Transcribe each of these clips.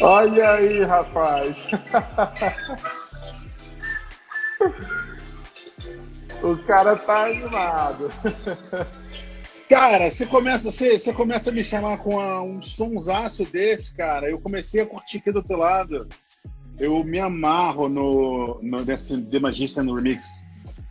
Olha aí, rapaz. o cara tá animado. Cara, você começa, você, você começa a me chamar com a, um sonsaço desse, cara. Eu comecei a curtir aqui do outro lado. Eu me amarro no, no nesse The Magician Remix,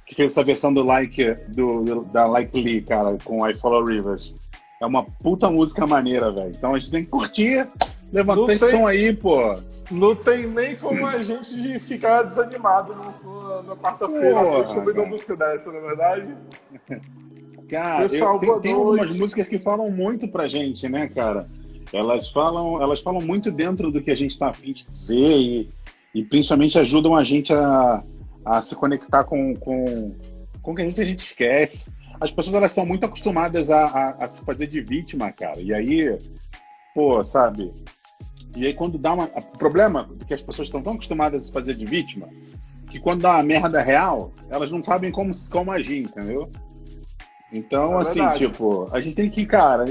que fez essa versão do Like, do, da Like Lee, cara, com I Follow Rivers. É uma puta música maneira, velho. Então a gente tem que curtir. Levanta esse som aí, pô. Não tem nem como a gente ficar desanimado no, na quarta-feira ouvindo uma música dessa, não é verdade? Cara, eu, tem, tem algumas músicas que falam muito pra gente, né, cara? Elas falam, elas falam muito dentro do que a gente está afim de dizer e, e principalmente ajudam a gente a, a se conectar com, com, com o que a gente, esquece. As pessoas elas estão muito acostumadas a, a, a se fazer de vítima, cara. E aí, pô, sabe? E aí quando dá uma. O problema é que as pessoas estão tão acostumadas a se fazer de vítima que quando dá uma merda real, elas não sabem como, como agir, entendeu? Então, é assim, verdade. tipo, a gente tem que, cara,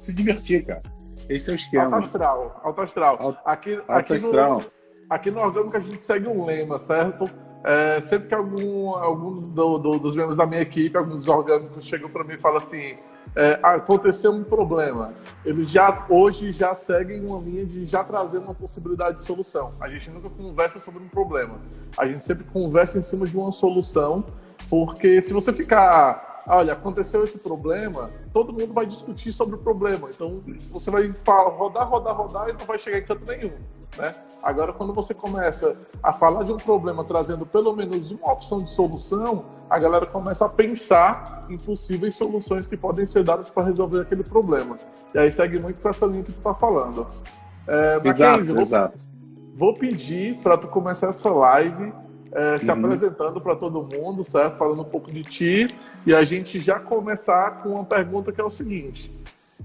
se, divertir, cara. Esse é o esquema. Alto astral, alto astral. aqui, alto aqui astral. No, aqui no Orgânico a gente segue um lema, certo? É, sempre que algum, alguns do, do, dos membros da minha equipe, alguns orgânicos chegam para mim e falam assim: é, aconteceu um problema. Eles já hoje já seguem uma linha de já trazer uma possibilidade de solução. A gente nunca conversa sobre um problema. A gente sempre conversa em cima de uma solução, porque se você ficar olha, aconteceu esse problema, todo mundo vai discutir sobre o problema. Então você vai falar, rodar, rodar, rodar e não vai chegar em canto nenhum. Né? Agora, quando você começa a falar de um problema trazendo pelo menos uma opção de solução, a galera começa a pensar em possíveis soluções que podem ser dadas para resolver aquele problema. E aí segue muito com essa linha que tu está falando. É, exato, vou, exato. Vou pedir para tu começar essa live é, se uhum. apresentando para todo mundo, certo? Falando um pouco de ti e a gente já começar com uma pergunta que é o seguinte: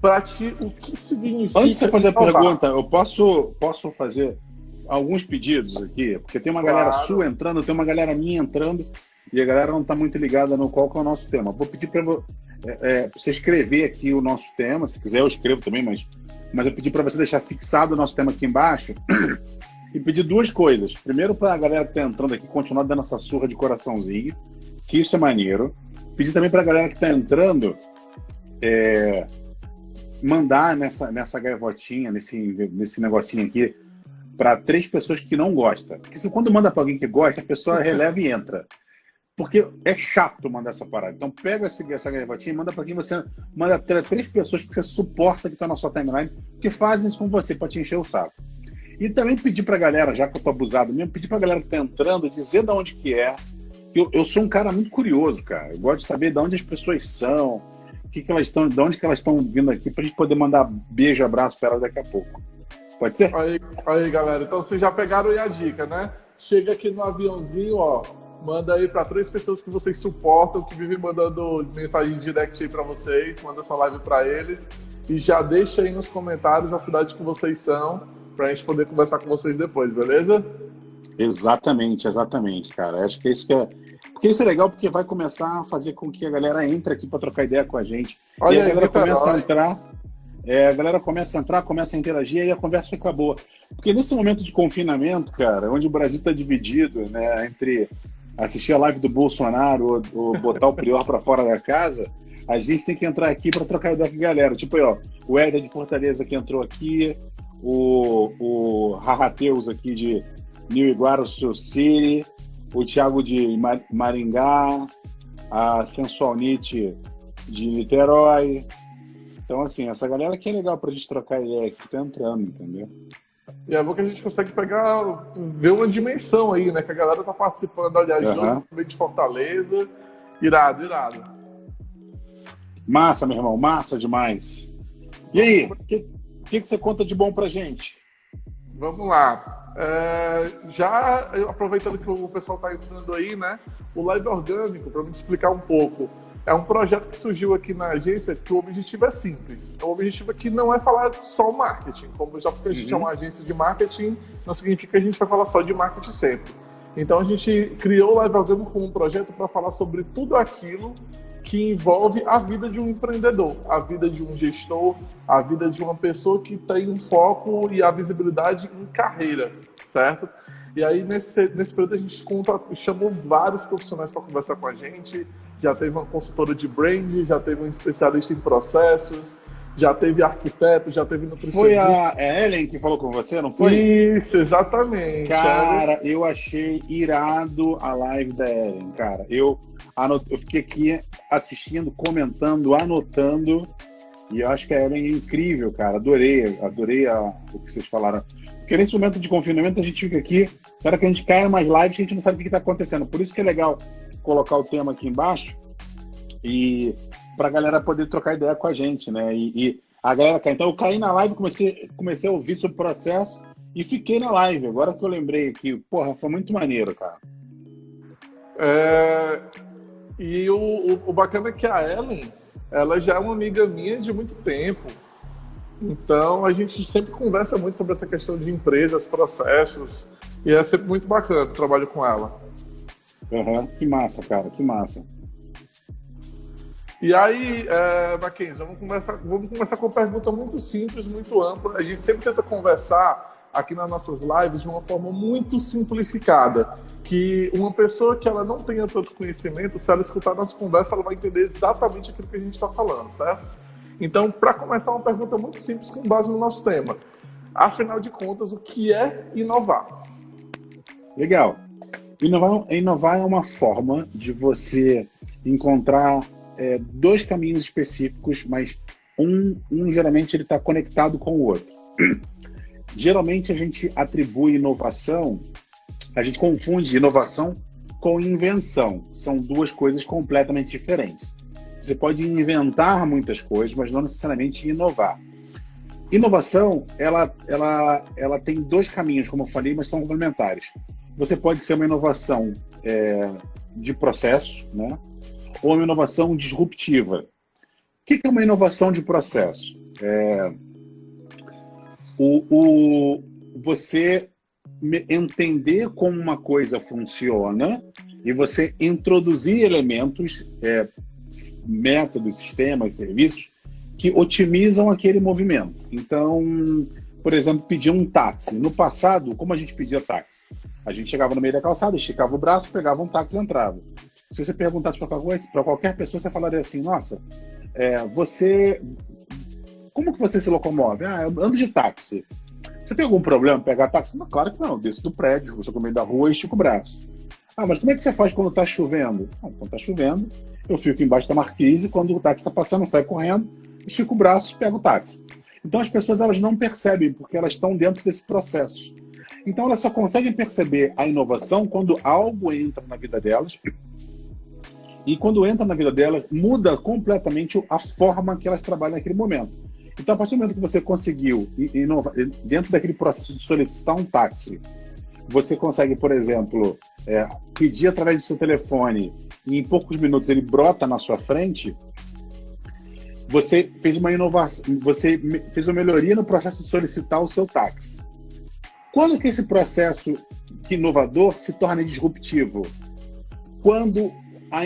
para ti, o que significa. Antes de você fazer a pergunta, eu posso, posso fazer alguns pedidos aqui, porque tem uma claro. galera sua entrando, tem uma galera minha entrando e a galera não está muito ligada no qual é o nosso tema. Vou pedir para é, é, você escrever aqui o nosso tema, se quiser eu escrevo também, mas, mas eu pedi para você deixar fixado o nosso tema aqui embaixo e pedir duas coisas. Primeiro, para a galera que está entrando aqui continuar dando essa surra de coraçãozinho, que isso é maneiro. Pedir também para a galera que está entrando é, mandar nessa, nessa gaivotinha, nesse, nesse negocinho aqui, para três pessoas que não gostam. Porque se quando manda para alguém que gosta, a pessoa releva e entra. Porque é chato mandar essa parada. Então pega essa, essa gaivotinha e manda para quem você. Manda três pessoas que você suporta que estão tá na sua timeline, que fazem isso com você para te encher o saco. E também pedir pra galera, já que eu tô abusado mesmo, pedir pra galera que tá entrando, dizer de onde que é. Eu, eu sou um cara muito curioso, cara. Eu gosto de saber de onde as pessoas são, que, que elas estão, de onde que elas estão vindo aqui, pra gente poder mandar beijo, abraço pra elas daqui a pouco. Pode ser? Aí, aí galera, então vocês já pegaram aí a dica, né? Chega aqui no aviãozinho, ó. Manda aí para três pessoas que vocês suportam, que vivem mandando mensagem direct aí para vocês, manda essa live para eles e já deixa aí nos comentários a cidade que vocês são para a gente poder conversar com vocês depois, beleza? Exatamente, exatamente, cara. Acho que é isso que é. Porque isso é legal porque vai começar a fazer com que a galera entre aqui para trocar ideia com a gente. Olha e a galera começa a entrar, é, a galera começa a entrar, começa a interagir e a conversa fica boa. Porque nesse momento de confinamento, cara, onde o Brasil está dividido, né, entre assistir a live do Bolsonaro ou, ou botar o Prior para fora da casa, a gente tem que entrar aqui para trocar ideia com a galera. Tipo aí, ó, o Éder de Fortaleza que entrou aqui, o, o Rahateus aqui de New Iguaçu City, o Thiago de Maringá, a Sensual Nietzsche de Niterói. Então, assim, essa galera que é legal pra gente trocar ideia que tá entrando, entendeu? E é bom que a gente consegue pegar, ver uma dimensão aí, né? Que a galera tá participando, aliás, uhum. de Fortaleza. Irado, irado. Massa, meu irmão, massa demais. E aí, que, o que, que você conta de bom pra gente? Vamos lá. É, já aproveitando que o pessoal está entrando aí, né? O live orgânico, para me explicar um pouco. é um projeto que surgiu aqui na agência que o objetivo é simples. O objetivo aqui não é falar só marketing. Como já porque a gente uhum. é uma agência de marketing, não significa que a gente vai falar só de marketing sempre. Então a gente criou o Live Algamo como um projeto para falar sobre tudo aquilo que envolve a vida de um empreendedor, a vida de um gestor, a vida de uma pessoa que tem um foco e a visibilidade em carreira, certo? E aí, nesse, nesse período, a gente conta, chamou vários profissionais para conversar com a gente. Já teve uma consultora de brand, já teve um especialista em processos, já teve arquiteto, já teve nutricionista. Foi a Ellen que falou com você, não foi? Isso, exatamente. Cara, eu achei irado a live da Ellen, cara. Eu, anot... eu fiquei aqui assistindo, comentando, anotando. E eu acho que a Ellen é incrível, cara. Adorei, adorei a... o que vocês falaram. Porque nesse momento de confinamento a gente fica aqui, espera que a gente caia mais lives a gente não sabe o que está acontecendo. Por isso que é legal colocar o tema aqui embaixo e para a galera poder trocar ideia com a gente, né? E, e, a galera cai. Então eu caí na live, comecei, comecei a ouvir sobre o processo e fiquei na live. Agora que eu lembrei aqui, porra, foi muito maneiro, cara. É... E o, o, o bacana é que a Ellen, ela já é uma amiga minha de muito tempo. Então a gente sempre conversa muito sobre essa questão de empresas, processos, e é sempre muito bacana o trabalho com ela. Uhum. Que massa, cara, que massa. E aí, é, Mackenzie, vamos começar, vamos começar com uma pergunta muito simples, muito ampla. A gente sempre tenta conversar aqui nas nossas lives de uma forma muito simplificada, que uma pessoa que ela não tenha tanto conhecimento, se ela escutar nossa conversa, ela vai entender exatamente aquilo que a gente está falando, certo? Então, para começar, uma pergunta muito simples com base no nosso tema. Afinal de contas, o que é inovar? Legal. Inovar, inovar é uma forma de você encontrar é, dois caminhos específicos, mas um, um geralmente ele está conectado com o outro. geralmente a gente atribui inovação, a gente confunde inovação com invenção. São duas coisas completamente diferentes. Você pode inventar muitas coisas, mas não necessariamente inovar. Inovação, ela, ela, ela tem dois caminhos, como eu falei, mas são complementares. Você pode ser uma inovação é, de processo, né? Ou uma inovação disruptiva. O que é uma inovação de processo? É, o, o, você entender como uma coisa funciona e você introduzir elementos é, métodos, sistemas, serviços que otimizam aquele movimento. Então, por exemplo, pedir um táxi. No passado, como a gente pedia táxi? A gente chegava no meio da calçada, esticava o braço, pegava um táxi e entrava. Se você perguntasse para qualquer, pessoa, você falaria assim: Nossa, é, você. Como que você se locomove? Ah, eu ando de táxi. Você tem algum problema pegar táxi? Não, claro que não. Desço do prédio, você no meio da rua e estico o braço. Ah, mas como é que você faz quando está chovendo? Ah, quando está chovendo, eu fico embaixo da marquise, quando o táxi está passando, eu saio correndo, estico o braço pego o táxi. Então as pessoas elas não percebem, porque elas estão dentro desse processo. Então elas só conseguem perceber a inovação quando algo entra na vida delas e quando entra na vida delas, muda completamente a forma que elas trabalham naquele momento. Então, a partir do momento que você conseguiu inovar, dentro daquele processo de solicitar um táxi, você consegue, por exemplo, é, pedir através do seu telefone e em poucos minutos ele brota na sua frente, você fez uma inovação, você fez uma melhoria no processo de solicitar o seu táxi. Quando que esse processo inovador se torna disruptivo? Quando, a,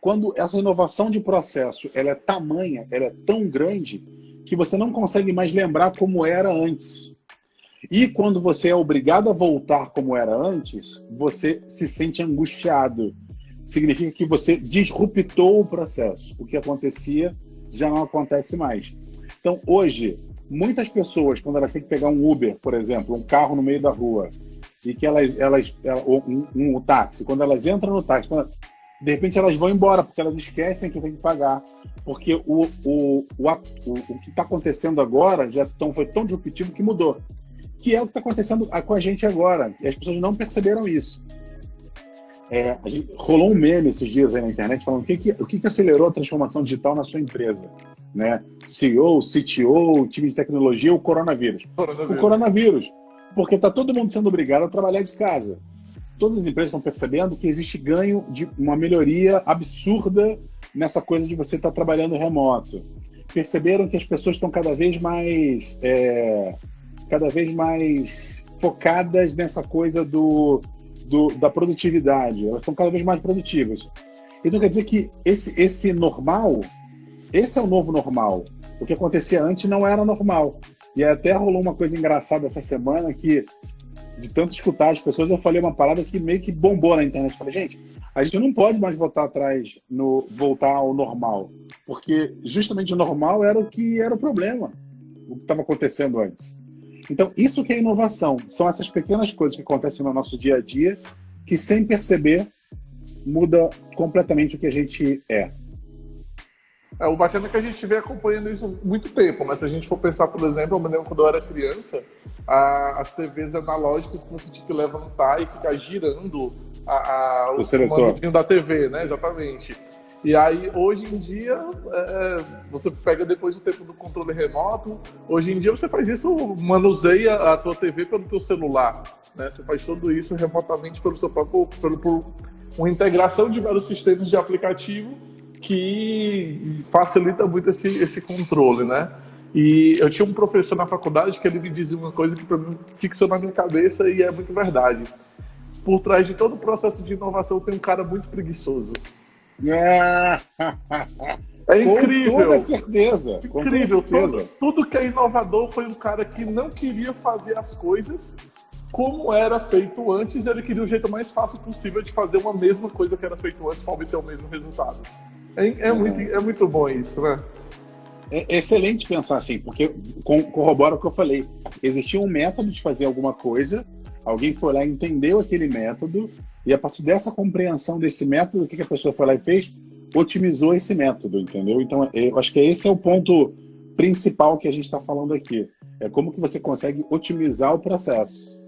quando essa inovação de processo ela é tamanha, ela é tão grande que você não consegue mais lembrar como era antes. E quando você é obrigado a voltar como era antes, você se sente angustiado. Significa que você disruptou o processo. O que acontecia já não acontece mais. Então, hoje, muitas pessoas, quando elas têm que pegar um Uber, por exemplo, um carro no meio da rua, e que elas, elas ou um, um, um táxi, quando elas entram no táxi, quando, de repente elas vão embora, porque elas esquecem que tem que pagar. Porque o, o, o, o, o que está acontecendo agora já tão, foi tão disruptivo que mudou que é o que está acontecendo com a gente agora. E as pessoas não perceberam isso. É, gente, rolou um meme esses dias aí na internet falando o que, que, o que, que acelerou a transformação digital na sua empresa. Né? CEO, CTO, time de tecnologia, o coronavírus. coronavírus. O coronavírus. Porque está todo mundo sendo obrigado a trabalhar de casa. Todas as empresas estão percebendo que existe ganho de uma melhoria absurda nessa coisa de você estar trabalhando remoto. Perceberam que as pessoas estão cada vez mais é, cada vez mais focadas nessa coisa do, do, da produtividade. Elas estão cada vez mais produtivas. Então quer dizer que esse, esse normal, esse é o novo normal. O que acontecia antes não era normal. E até rolou uma coisa engraçada essa semana que de tanto escutar as pessoas, eu falei uma parada que meio que bombou na internet. Falei, gente, a gente não pode mais voltar atrás, no voltar ao normal, porque justamente o normal era o que era o problema, o que estava acontecendo antes. Então, isso que é inovação, são essas pequenas coisas que acontecem no nosso dia a dia, que sem perceber muda completamente o que a gente é. É, o bacana é que a gente vem acompanhando isso há muito tempo, mas se a gente for pensar, por exemplo, eu me lembro quando eu era criança, a, as TVs analógicas que você tinha que levantar e ficar girando a, a, o, o da TV, né? Exatamente. E aí, hoje em dia, é, você pega depois do tempo do controle remoto, hoje em dia você faz isso, manuseia a sua TV pelo teu celular, né? Você faz tudo isso remotamente pelo seu próprio, pelo, por uma integração de vários sistemas de aplicativo que facilita muito esse, esse controle, né? E eu tinha um professor na faculdade que ele me dizia uma coisa que para mim fixou na minha cabeça e é muito verdade. Por trás de todo o processo de inovação tem um cara muito preguiçoso. É, é incrível. Com toda certeza. Incrível. Toda certeza. Tudo, tudo que é inovador foi um cara que não queria fazer as coisas como era feito antes, ele queria o jeito mais fácil possível de fazer uma mesma coisa que era feito antes para obter o mesmo resultado. É, é, muito, é muito bom isso, né? É excelente pensar assim, porque corrobora o que eu falei. Existia um método de fazer alguma coisa, alguém foi lá e entendeu aquele método, e a partir dessa compreensão desse método, o que a pessoa foi lá e fez? Otimizou esse método, entendeu? Então, é, eu acho que esse é o ponto principal que a gente está falando aqui. É como que você consegue otimizar o processo.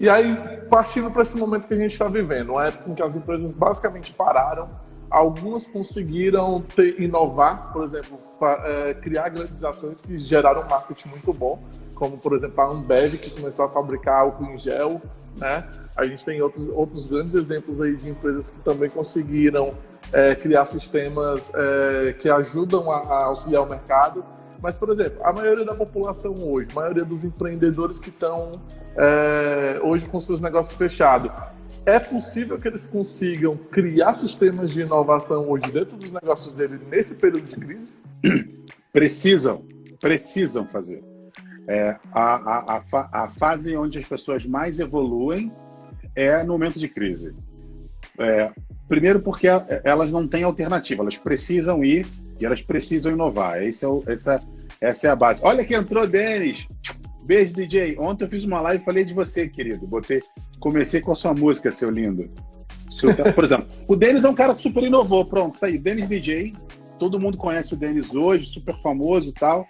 E aí, partindo para esse momento que a gente está vivendo, uma época em que as empresas basicamente pararam Algumas conseguiram ter, inovar, por exemplo, pra, é, criar grandes ações que geraram um marketing muito bom, como, por exemplo, a Ambev, que começou a fabricar álcool em gel. Né? A gente tem outros, outros grandes exemplos aí de empresas que também conseguiram é, criar sistemas é, que ajudam a, a auxiliar o mercado. Mas, por exemplo, a maioria da população hoje, a maioria dos empreendedores que estão é, hoje com seus negócios fechados, é possível que eles consigam criar sistemas de inovação hoje dentro dos negócios dele nesse período de crise? Precisam, precisam fazer. É, a, a, a, a, fase onde as pessoas mais evoluem é no momento de crise. É, primeiro porque elas não têm alternativa, elas precisam ir elas precisam inovar. Esse é o, essa, essa é a base. Olha que entrou, Denis! Beijo, DJ. Ontem eu fiz uma live e falei de você, querido. Botei, comecei com a sua música, seu lindo. Por exemplo, o Denis é um cara que super inovou. Pronto, tá aí. Denis DJ. Todo mundo conhece o Denis hoje, super famoso e tal.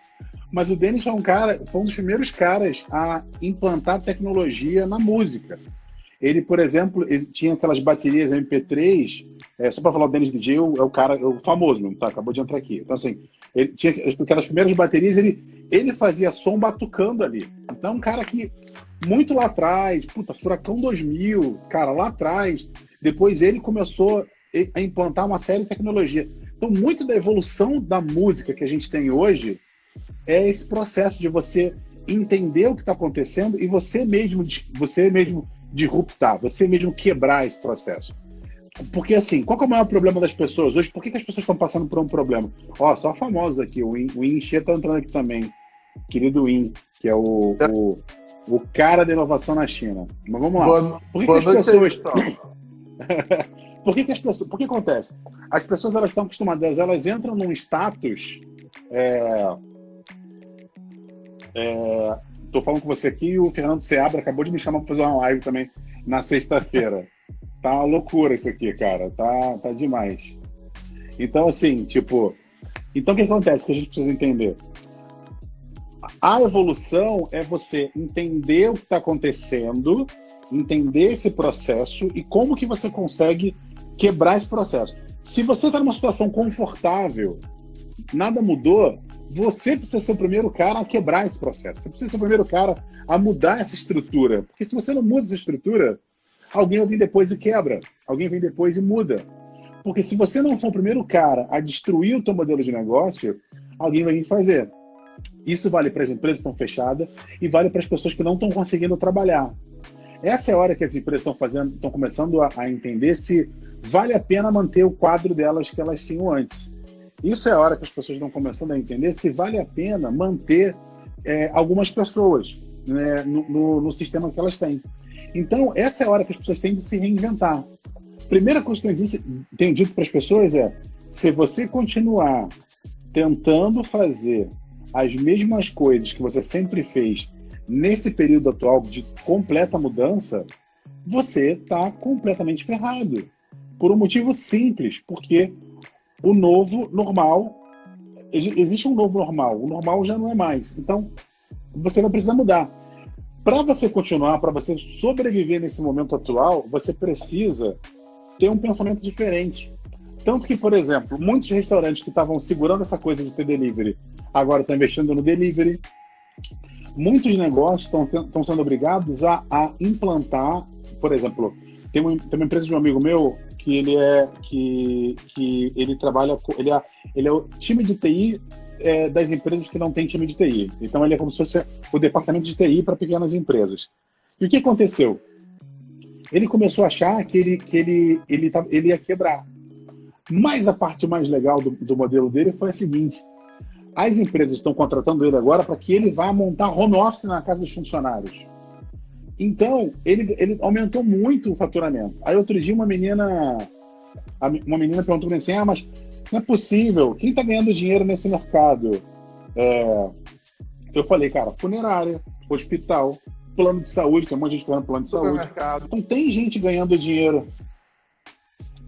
Mas o Denis é um cara, foi um dos primeiros caras a implantar tecnologia na música. Ele, por exemplo, ele tinha aquelas baterias MP3. É, só para falar, o Denis DJ é o cara, é o famoso mesmo, tá? Acabou de entrar aqui. Então, assim, ele tinha aquelas primeiras baterias, ele, ele fazia som batucando ali. Então, um cara que muito lá atrás, puta, Furacão 2000, cara, lá atrás. Depois ele começou a implantar uma série de tecnologia. Então, muito da evolução da música que a gente tem hoje é esse processo de você entender o que está acontecendo e você mesmo, você mesmo disruptar, você mesmo quebrar esse processo. Porque assim, qual é o maior problema das pessoas hoje? Por que, que as pessoas estão passando por um problema? Ó, só famosos aqui, o In, o Inche está entrando aqui também. Querido In, que é o, o o cara da inovação na China. Mas vamos lá. Boa, por que, que as pessoas. por que, que as pessoas. Por que acontece? As pessoas elas estão acostumadas, elas entram num status. É... É... Tô falando com você aqui o Fernando Seabra acabou de me chamar para fazer uma live também na sexta-feira. tá uma loucura isso aqui, cara. Tá, tá demais. Então, assim, tipo. Então, o que acontece que a gente precisa entender? A evolução é você entender o que está acontecendo, entender esse processo e como que você consegue quebrar esse processo. Se você está numa situação confortável, nada mudou, você precisa ser o primeiro cara a quebrar esse processo. Você precisa ser o primeiro cara a mudar essa estrutura. Porque se você não muda essa estrutura, alguém vir depois e quebra. Alguém vem depois e muda. Porque se você não for o primeiro cara a destruir o teu modelo de negócio, alguém vai vir fazer. Isso vale para as empresas que estão fechadas e vale para as pessoas que não estão conseguindo trabalhar. Essa é a hora que as empresas estão fazendo, estão começando a, a, entender se vale a pena manter o quadro delas que elas tinham antes. Isso é a hora que as pessoas estão começando a entender se vale a pena manter é, algumas pessoas né, no, no, no, sistema que elas têm. Então, essa é a hora que as pessoas têm de se reinventar. Primeira coisa que eu tenho dito para as pessoas é: se você continuar tentando fazer as mesmas coisas que você sempre fez nesse período atual de completa mudança, você está completamente ferrado. Por um motivo simples, porque o novo normal, existe um novo normal, o normal já não é mais. Então, você vai precisar mudar. Para você continuar, para você sobreviver nesse momento atual, você precisa ter um pensamento diferente. Tanto que, por exemplo, muitos restaurantes que estavam segurando essa coisa de ter delivery, agora estão investindo no delivery. Muitos negócios estão sendo obrigados a, a, implantar, por exemplo, tem uma, tem uma empresa de um amigo meu que ele é que, que ele trabalha, ele é, ele é o time de TI é, das empresas que não tem time de TI. Então ele é como se fosse o departamento de TI para pequenas empresas. E o que aconteceu? Ele começou a achar que ele, que ele, ele, ele ia quebrar. Mas a parte mais legal do, do modelo dele foi a seguinte: as empresas estão contratando ele agora para que ele vá montar home office na casa dos funcionários. Então, ele, ele aumentou muito o faturamento. Aí outro dia uma menina uma menina perguntou para mim assim, ah, mas não é possível, quem está ganhando dinheiro nesse mercado? É... Eu falei, cara, funerária, hospital, plano de saúde, tem um monte de gente ganhando plano de saúde. Então tem gente ganhando dinheiro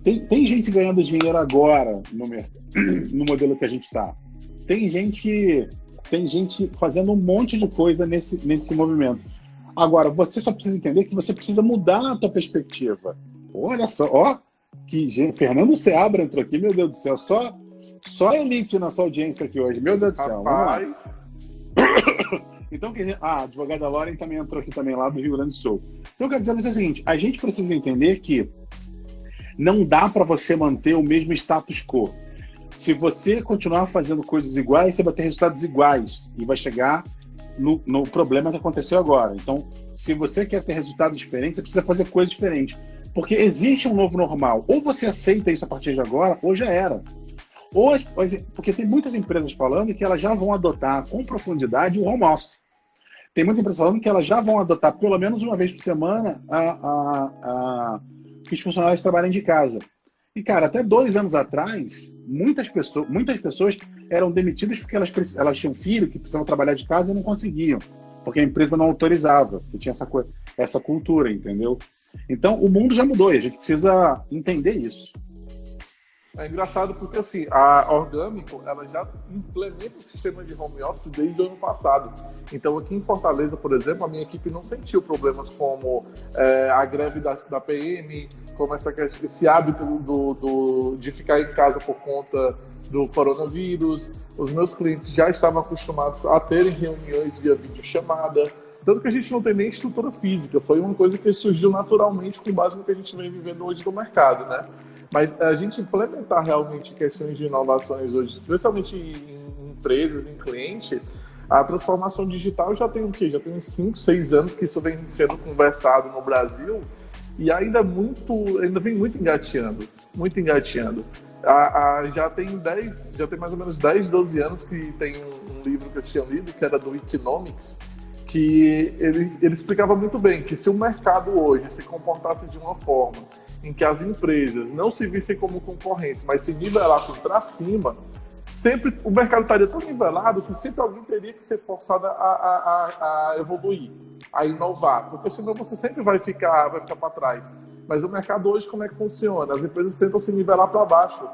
tem, tem gente ganhando dinheiro agora no, no modelo que a gente está. Tem gente, tem gente fazendo um monte de coisa nesse, nesse movimento. Agora, você só precisa entender que você precisa mudar a tua perspectiva. Olha só, ó, que gente, Fernando Seabra entrou aqui, meu Deus do céu, só só elite na sua audiência aqui hoje, meu Deus do céu. Rapaz. Então, ah, a advogada Lauren também entrou aqui também lá do Rio Grande do Sul. Então, eu quero dizer o seguinte: a gente precisa entender que não dá para você manter o mesmo status quo. Se você continuar fazendo coisas iguais, você vai ter resultados iguais e vai chegar no, no, problema que aconteceu agora. Então, se você quer ter resultados diferentes, você precisa fazer coisas diferentes. Porque existe um novo normal. Ou você aceita isso a partir de agora, ou já era. Ou, porque tem muitas empresas falando que elas já vão adotar com profundidade o home office. Tem muitas empresas falando que elas já vão adotar pelo menos uma vez por semana a, a, a que os funcionários trabalhem de casa. E, cara, até dois anos atrás, muitas pessoas, muitas pessoas eram demitidas porque elas, elas tinham filho que precisavam trabalhar de casa e não conseguiam, porque a empresa não autorizava, que tinha essa, essa cultura, entendeu? Então, o mundo já mudou e a gente precisa entender isso. É engraçado porque assim, a Orgânico ela já implementa o sistema de home office desde o ano passado. Então aqui em Fortaleza, por exemplo, a minha equipe não sentiu problemas como é, a greve da, da PM, como essa, esse hábito do, do, de ficar em casa por conta do coronavírus. Os meus clientes já estavam acostumados a terem reuniões via videochamada. Tanto que a gente não tem nem estrutura física, foi uma coisa que surgiu naturalmente com base no que a gente vem vivendo hoje no mercado, né? Mas a gente implementar realmente questões de inovações hoje, especialmente em empresas, em cliente, a transformação digital já tem o quê? Já tem uns 5, 6 anos que isso vem sendo conversado no Brasil e ainda muito, ainda vem muito engateando, muito engateando. A, a, já tem 10, já tem mais ou menos 10, 12 anos que tem um, um livro que eu tinha lido, que era do Economics, que ele, ele explicava muito bem que se o mercado hoje se comportasse de uma forma em que as empresas não se vissem como concorrentes, mas se nivelassem para cima, sempre o mercado estaria tão nivelado que sempre alguém teria que ser forçado a, a, a evoluir, a inovar, porque senão você sempre vai ficar, vai ficar para trás. Mas o mercado hoje como é que funciona? As empresas tentam se nivelar para baixo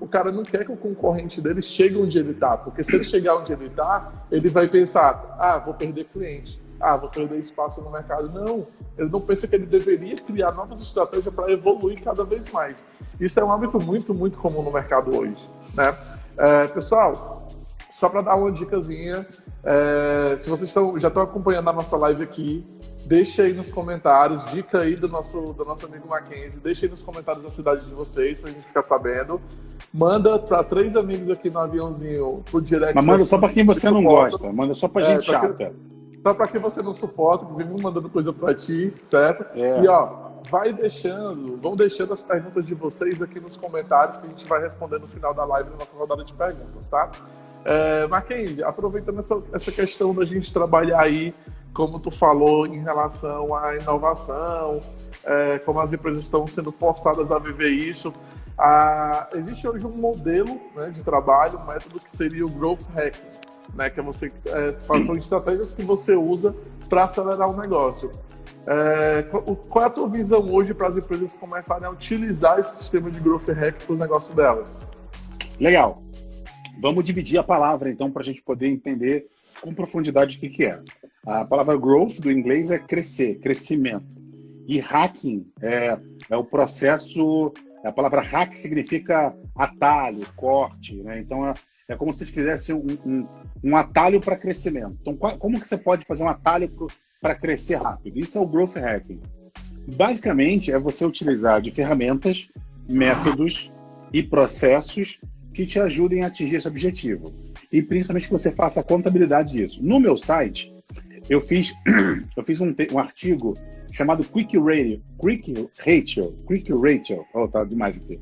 o cara não quer que o concorrente dele chegue onde ele está, porque se ele chegar onde ele está, ele vai pensar: ah, vou perder cliente, ah, vou perder espaço no mercado. Não, ele não pensa que ele deveria criar novas estratégias para evoluir cada vez mais. Isso é um hábito muito, muito comum no mercado hoje. Né? É, pessoal, só para dar uma dicasinha, é, se vocês estão, já estão acompanhando a nossa live aqui, Deixa aí nos comentários, dica aí do nosso, do nosso amigo Mackenzie, deixa aí nos comentários a cidade de vocês, pra gente ficar sabendo. Manda para três amigos aqui no aviãozinho pro direct. Mas manda só para quem você não gosta, manda só pra é, gente chata. Que, só para quem você não suporta, que vive mandando coisa para ti, certo? É. E ó, vai deixando, vão deixando as perguntas de vocês aqui nos comentários que a gente vai responder no final da live na nossa rodada de perguntas, tá? É, Mackenzie, aproveitando essa, essa questão da gente trabalhar aí, como tu falou, em relação à inovação, é, como as empresas estão sendo forçadas a viver isso, ah, existe hoje um modelo né, de trabalho, um método que seria o Growth Hacking, né, que é você é, são estratégias que você usa para acelerar o negócio. É, qual é a tua visão hoje para as empresas começarem a utilizar esse sistema de Growth Hack para os negócios delas? Legal. Vamos dividir a palavra, então, para a gente poder entender com profundidade o que, que é. A palavra growth do inglês é crescer, crescimento. E hacking é, é o processo. A palavra hack significa atalho, corte, né? Então é, é como se fizesse um, um, um atalho para crescimento. Então, qual, como que você pode fazer um atalho para crescer rápido? Isso é o growth hacking. Basicamente, é você utilizar de ferramentas, métodos e processos que te ajudem a atingir esse objetivo. E principalmente que você faça a contabilidade disso. No meu site, eu fiz, eu fiz um, um artigo chamado Quick Ratio. Quick Ratio. Quick Ratio. Oh, tá demais aqui.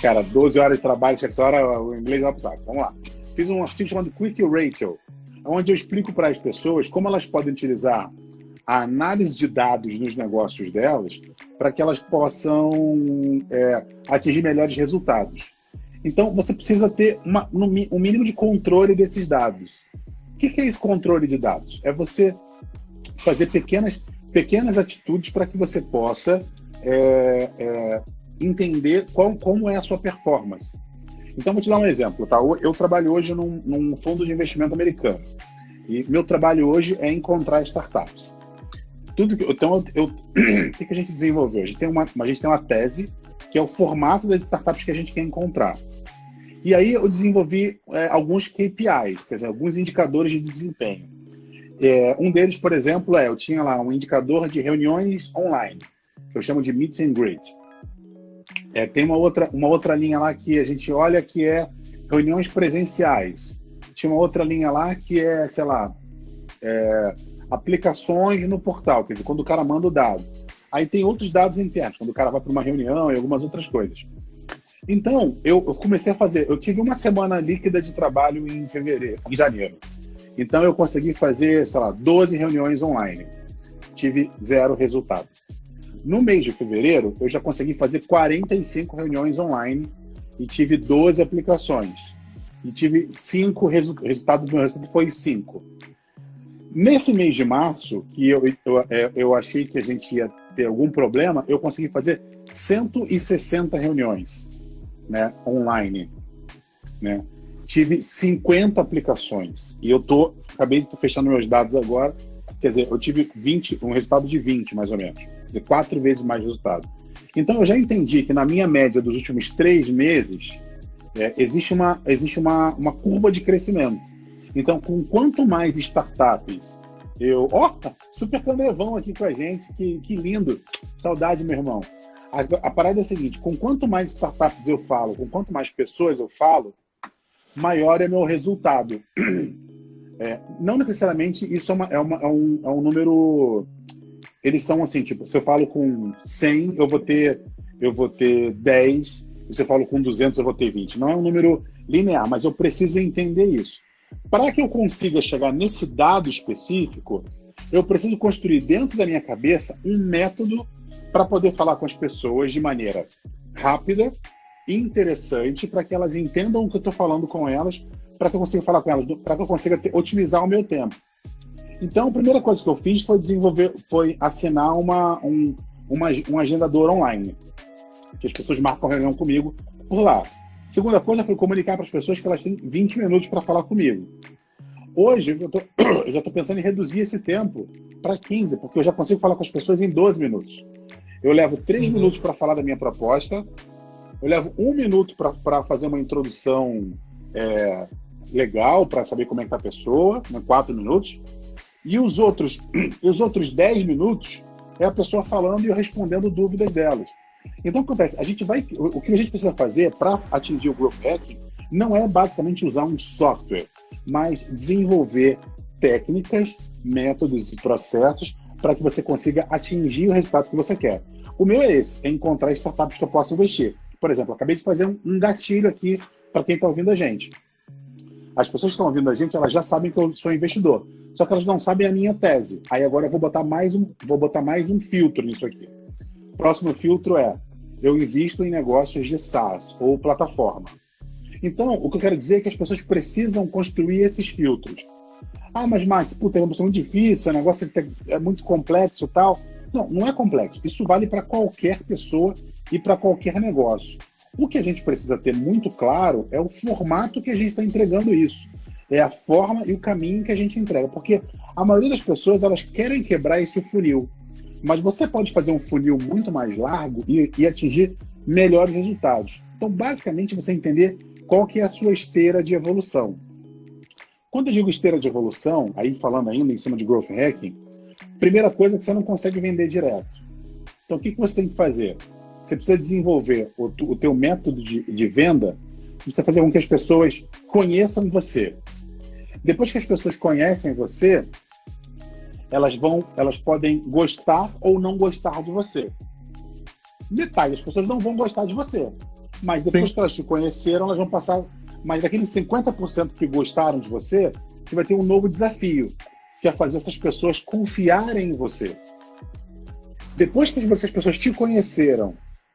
Cara, 12 horas de trabalho, essa hora o inglês vai precisar. Vamos lá. Fiz um artigo chamado Quick Ratio, onde eu explico para as pessoas como elas podem utilizar a análise de dados nos negócios delas para que elas possam é, atingir melhores resultados. Então, você precisa ter uma, um mínimo de controle desses dados. O que, é esse controle de dados? É você fazer pequenas, pequenas atitudes para que você possa é, é, entender qual, como é a sua performance. Então, vou te dar um exemplo. Tá? Eu trabalho hoje num, num fundo de investimento americano. E meu trabalho hoje é encontrar startups. Tudo que, então, eu, o que, que a gente desenvolveu? A gente, tem uma, a gente tem uma tese que é o formato das startups que a gente quer encontrar. E aí eu desenvolvi é, alguns KPIs, quer dizer, alguns indicadores de desempenho. É, um deles, por exemplo, é eu tinha lá um indicador de reuniões online, que eu chamo de Meet and Greet. É, tem uma outra, uma outra linha lá que a gente olha que é reuniões presenciais. Tinha uma outra linha lá que é, sei lá, é, aplicações no portal, quer dizer, quando o cara manda o dado. Aí tem outros dados internos, quando o cara vai para uma reunião e algumas outras coisas. Então, eu, eu, comecei a fazer. Eu tive uma semana líquida de trabalho em fevereiro, em janeiro. Então, eu consegui fazer, sei lá, 12 reuniões online. Tive zero resultado. No mês de fevereiro, eu já consegui fazer 45 reuniões online e tive 12 aplicações. E tive cinco resu resultados. Meu resultado foi cinco. Nesse mês de março, que eu, eu, é, eu achei que a gente ia ter algum problema, eu consegui fazer 160 reuniões né, online. Né? Tive 50 aplicações e eu tô, acabei de fechando meus dados agora. Quer dizer, eu tive 20, um resultado de 20, mais ou menos. De quatro vezes mais resultado. Então, eu já entendi que na minha média dos últimos três meses, é, existe, uma, existe uma, uma curva de crescimento. Então, com quanto mais startups eu. Ó, oh, super Candrevão aqui com a gente, que, que lindo. Saudade, meu irmão. A, a parada é a seguinte: com quanto mais startups eu falo, com quanto mais pessoas eu falo, maior é meu resultado. É, não necessariamente isso é, uma, é, uma, é, um, é um número. Eles são assim, tipo, se eu falo com 100, eu vou ter, eu vou ter 10, se eu falo com 200, eu vou ter 20. Não é um número linear, mas eu preciso entender isso. Para que eu consiga chegar nesse dado específico, eu preciso construir dentro da minha cabeça um método para poder falar com as pessoas de maneira rápida, interessante, para que elas entendam o que eu estou falando com elas, para que eu consiga falar com elas, para que eu consiga ter, otimizar o meu tempo. Então, a primeira coisa que eu fiz foi desenvolver, foi assinar uma, um, uma, um agendador online, que as pessoas marcam reunião comigo por lá. Segunda coisa foi comunicar para as pessoas que elas têm 20 minutos para falar comigo. Hoje, eu, tô, eu já estou pensando em reduzir esse tempo para 15, porque eu já consigo falar com as pessoas em 12 minutos. Eu levo três uhum. minutos para falar da minha proposta, eu levo um minuto para fazer uma introdução é, legal, para saber como é que tá a pessoa, né, quatro minutos, E os outros, os outros 10 minutos é a pessoa falando e eu respondendo dúvidas delas. Então, acontece, a gente vai, o que a gente precisa fazer para atingir o growth hacking não é basicamente usar um software, mas desenvolver técnicas, métodos e processos para que você consiga atingir o resultado que você quer. O meu é esse, é encontrar startups que eu possa investir. Por exemplo, acabei de fazer um, gatilho aqui para quem está ouvindo a gente. As pessoas que estão ouvindo a gente, elas já sabem que eu sou investidor, só que elas não sabem a minha tese. Aí agora eu vou botar mais um, vou botar mais um filtro nisso aqui. Próximo filtro é eu invisto em negócios de SaaS ou plataforma. Então, o que eu quero dizer é que as pessoas precisam construir esses filtros. Ah, mas Mark, puta, é muito difícil, o negócio é muito complexo tal. Não, não é complexo. Isso vale para qualquer pessoa e para qualquer negócio. O que a gente precisa ter muito claro é o formato que a gente está entregando isso. É a forma e o caminho que a gente entrega. Porque a maioria das pessoas elas querem quebrar esse funil. Mas você pode fazer um funil muito mais largo e, e atingir melhores resultados. Então, basicamente, você entender qual que é a sua esteira de evolução. Quando eu digo esteira de evolução, aí falando ainda em cima de growth hacking, primeira coisa é que você não consegue vender direto. Então, o que, que você tem que fazer? Você precisa desenvolver o, o teu método de, de venda, você precisa fazer com que as pessoas conheçam você. Depois que as pessoas conhecem você, elas vão, elas podem gostar ou não gostar de você. Detalhe, as pessoas não vão gostar de você. Mas depois Sim. que elas te conheceram, elas vão passar. Mas daqueles 50% que gostaram de você, você vai ter um novo desafio, que é fazer essas pessoas confiarem em você. Depois que as pessoas te conheceram,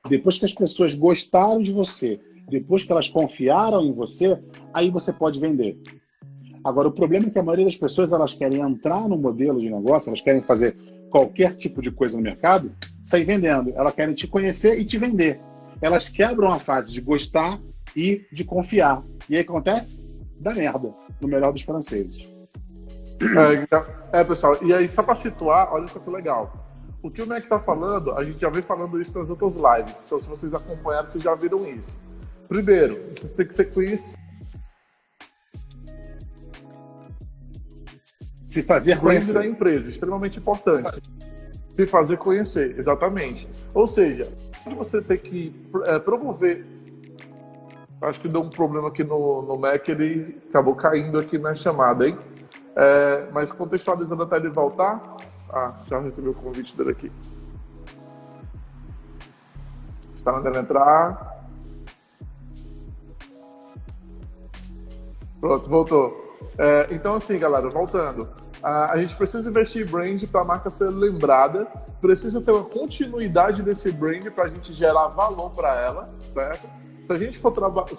depois que as pessoas gostaram de você, depois que elas confiaram em você, aí você pode vender. Agora, o problema é que a maioria das pessoas elas querem entrar no modelo de negócio, elas querem fazer qualquer tipo de coisa no mercado, sair vendendo. Elas querem te conhecer e te vender elas quebram a fase de gostar e de confiar. E aí acontece? Dá merda, no melhor dos franceses. É, então, é, pessoal, e aí só para situar, olha só que legal. O que o Mac está falando, a gente já vem falando isso nas outras lives. Então, se vocês acompanharam, vocês já viram isso. Primeiro, você tem que ser conhecido. Se fazer conhecer. da empresa, extremamente importante. Se fazer conhecer, exatamente. Ou seja, você tem que é, promover. Acho que deu um problema aqui no, no Mac, ele acabou caindo aqui na chamada, hein? É, mas contextualizando até ele voltar. Ah, já recebi o convite dele aqui. Esperando ele entrar. Pronto, voltou. É, então, assim, galera, voltando a, gente precisa investir em brand para a marca ser lembrada, precisa ter uma continuidade desse brand para a gente gerar valor para ela, certo? Se a gente for,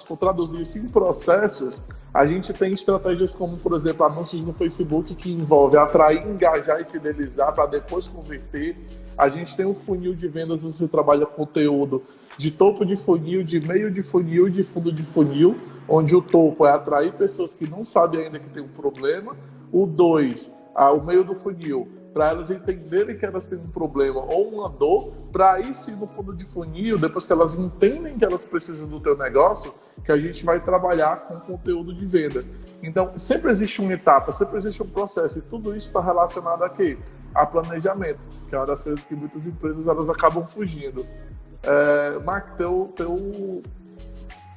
for, traduzir isso em processos, a gente tem estratégias como, por exemplo, anúncios no Facebook que envolve atrair, engajar e fidelizar para depois converter. A gente tem um funil de vendas, você trabalha conteúdo de topo de funil, de meio de funil, de fundo de funil, onde o topo é atrair pessoas que não sabem ainda que tem um problema o 2, ah, o meio do funil, para elas entenderem que elas têm um problema ou uma dor, para aí sim no fundo de funil, depois que elas entendem que elas precisam do teu negócio, que a gente vai trabalhar com conteúdo de venda. Então, sempre existe uma etapa, sempre existe um processo, e tudo isso está relacionado a quê? A planejamento, que é uma das coisas que muitas empresas elas acabam fugindo. É, Mark, teu, teu...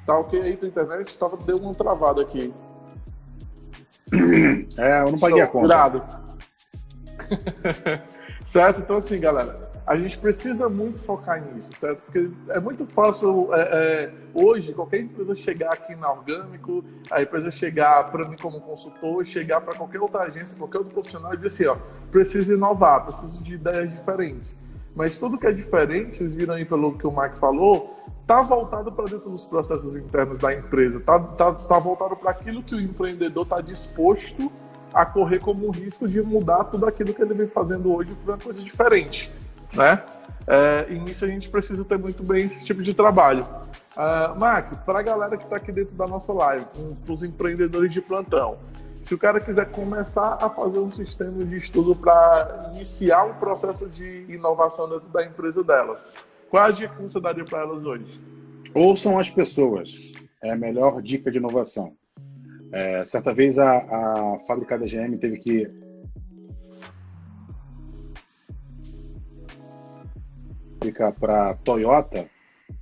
Tá ok aí tua internet? Tava, deu uma travada aqui. É, eu não paguei Show, a conta. Irado. certo? Então, assim, galera, a gente precisa muito focar nisso, certo? Porque é muito fácil é, é, hoje qualquer empresa chegar aqui na Orgânico, a empresa chegar para mim como consultor, chegar para qualquer outra agência, qualquer outro profissional e dizer assim, ó, preciso inovar, preciso de ideias diferentes. Mas tudo que é diferente, vocês viram aí pelo que o Mark falou, tá voltado para dentro dos processos internos da empresa, tá, tá, tá voltado para aquilo que o empreendedor está disposto a correr como um risco de mudar tudo aquilo que ele vem fazendo hoje para uma coisa diferente, né? É, e nisso a gente precisa ter muito bem esse tipo de trabalho. Uh, Mark, para a galera que está aqui dentro da nossa live, para os empreendedores de plantão, se o cara quiser começar a fazer um sistema de estudo para iniciar um processo de inovação dentro da empresa delas, qual a dica que você daria para elas hoje? Ouçam as pessoas. É a melhor dica de inovação. É, certa vez a, a fábrica da GM teve que. para Toyota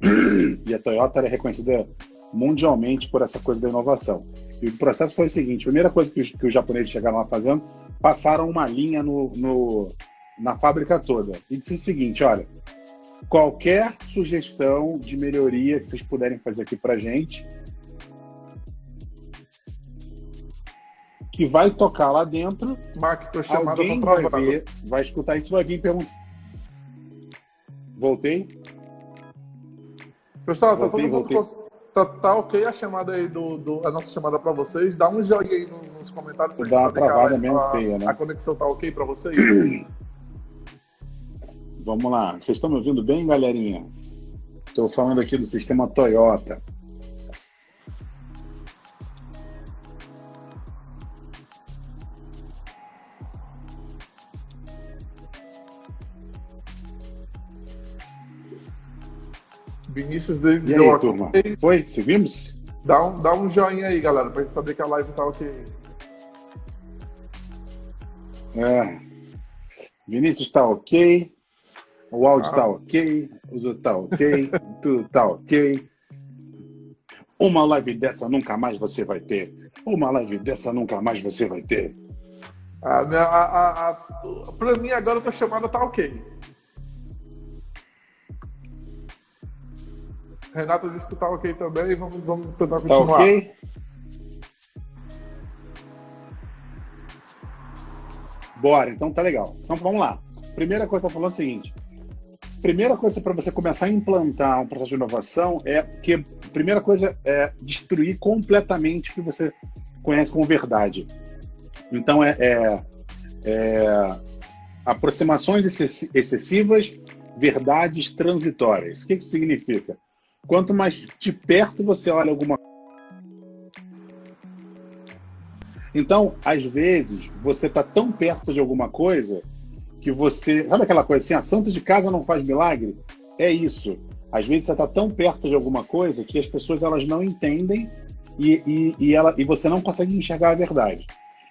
e a Toyota era reconhecida mundialmente por essa coisa da inovação. E o processo foi o seguinte: a primeira coisa que os, que os japoneses chegaram lá fazendo, passaram uma linha no, no, na fábrica toda e disse o seguinte: olha, qualquer sugestão de melhoria que vocês puderem fazer aqui para gente, que vai tocar lá dentro, alguém vai ver, vai escutar isso, vai vir perguntar. Voltei? Pessoal, tá voltei, todo mundo tá, tá, ok a chamada aí do, do a nossa chamada para vocês. Dá um joinha aí nos comentários. Dá uma travada mesmo a, feia, né? A conexão tá ok para vocês? Vamos lá. Vocês estão me ouvindo bem, galerinha? Estou falando aqui do sistema Toyota. Vinícius de, e aí, turma? Foi? Seguimos? Dá um, dá um joinha aí, galera, pra gente saber que a live tá ok. É. Vinícius tá ok. O áudio ah. tá ok. O Zoom tá ok. tudo tá ok. Uma live dessa nunca mais você vai ter. Uma live dessa nunca mais você vai ter. A, a, a, a, pra mim, agora a tua chamada tá ok. Renata disse que tá ok também. Vamos, vamos tentar tá continuar. Tá ok? Bora, então tá legal. Então vamos lá. Primeira coisa que tá falando é o seguinte: primeira coisa para você começar a implantar um processo de inovação é que primeira coisa é destruir completamente o que você conhece como verdade. Então é, é, é aproximações excessivas, verdades transitórias. O que isso significa? Quanto mais de perto você olha alguma Então, às vezes, você está tão perto de alguma coisa que você. Sabe aquela coisa assim, a santa de casa não faz milagre? É isso. Às vezes você está tão perto de alguma coisa que as pessoas elas não entendem e, e, e, ela, e você não consegue enxergar a verdade.